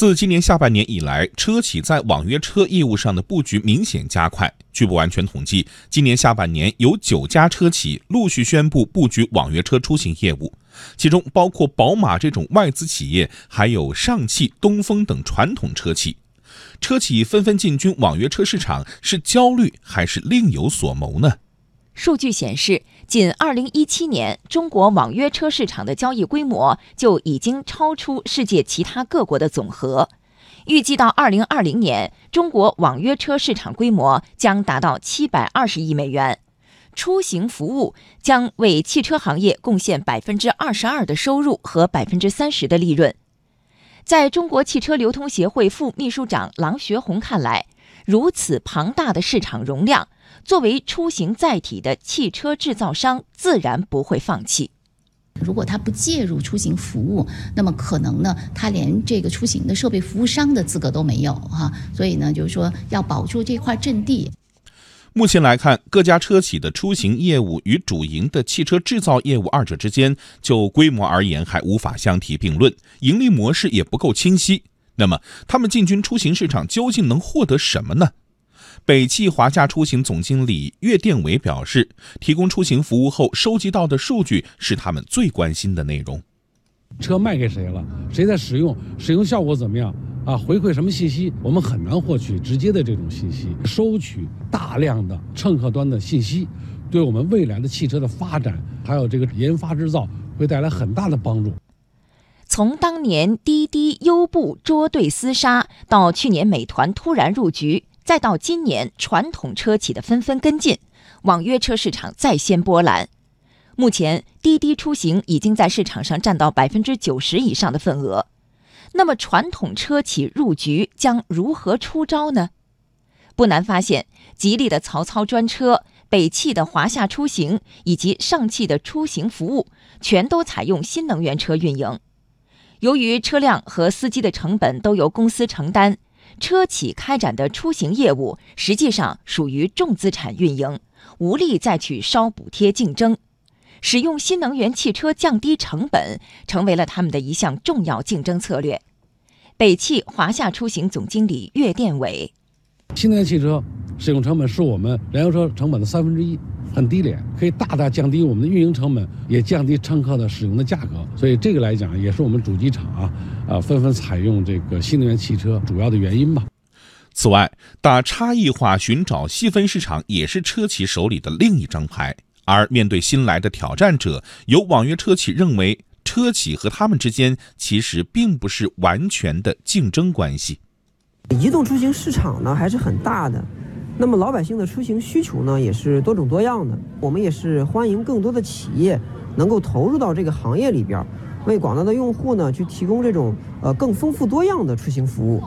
自今年下半年以来，车企在网约车业务上的布局明显加快。据不完全统计，今年下半年有九家车企陆续宣布布局网约车出行业务，其中包括宝马这种外资企业，还有上汽、东风等传统车企。车企纷纷进军网约车市场，是焦虑还是另有所谋呢？数据显示，仅2017年，中国网约车市场的交易规模就已经超出世界其他各国的总和。预计到2020年，中国网约车市场规模将达到720亿美元，出行服务将为汽车行业贡献22%的收入和30%的利润。在中国汽车流通协会副秘书长郎学红看来，如此庞大的市场容量。作为出行载体的汽车制造商，自然不会放弃。如果他不介入出行服务，那么可能呢，他连这个出行的设备服务商的资格都没有哈。所以呢，就是说要保住这块阵地。目前来看，各家车企的出行业务与主营的汽车制造业务二者之间，就规模而言还无法相提并论，盈利模式也不够清晰。那么，他们进军出行市场究竟能获得什么呢？北汽华夏出行总经理岳殿伟表示，提供出行服务后收集到的数据是他们最关心的内容。车卖给谁了？谁在使用？使用效果怎么样？啊，回馈什么信息？我们很难获取直接的这种信息。收取大量的乘客端的信息，对我们未来的汽车的发展，还有这个研发制造，会带来很大的帮助。从当年滴滴、优步捉对厮杀，到去年美团突然入局。再到今年，传统车企的纷纷跟进，网约车市场再掀波澜。目前，滴滴出行已经在市场上占到百分之九十以上的份额。那么，传统车企入局将如何出招呢？不难发现，吉利的曹操专车、北汽的华夏出行以及上汽的出行服务，全都采用新能源车运营。由于车辆和司机的成本都由公司承担。车企开展的出行业务实际上属于重资产运营，无力再去烧补贴竞争。使用新能源汽车降低成本，成为了他们的一项重要竞争策略。北汽华夏出行总经理岳殿伟：新能源汽车使用成本是我们燃油车成本的三分之一。很低廉，可以大大降低我们的运营成本，也降低乘客的使用的价格。所以这个来讲，也是我们主机厂啊，啊纷纷采用这个新能源汽车主要的原因吧。此外，打差异化、寻找细分市场，也是车企手里的另一张牌。而面对新来的挑战者，有网约车企认为，车企和他们之间其实并不是完全的竞争关系。移动出行市场呢，还是很大的。那么老百姓的出行需求呢，也是多种多样的。我们也是欢迎更多的企业能够投入到这个行业里边，为广大的用户呢去提供这种呃更丰富多样的出行服务。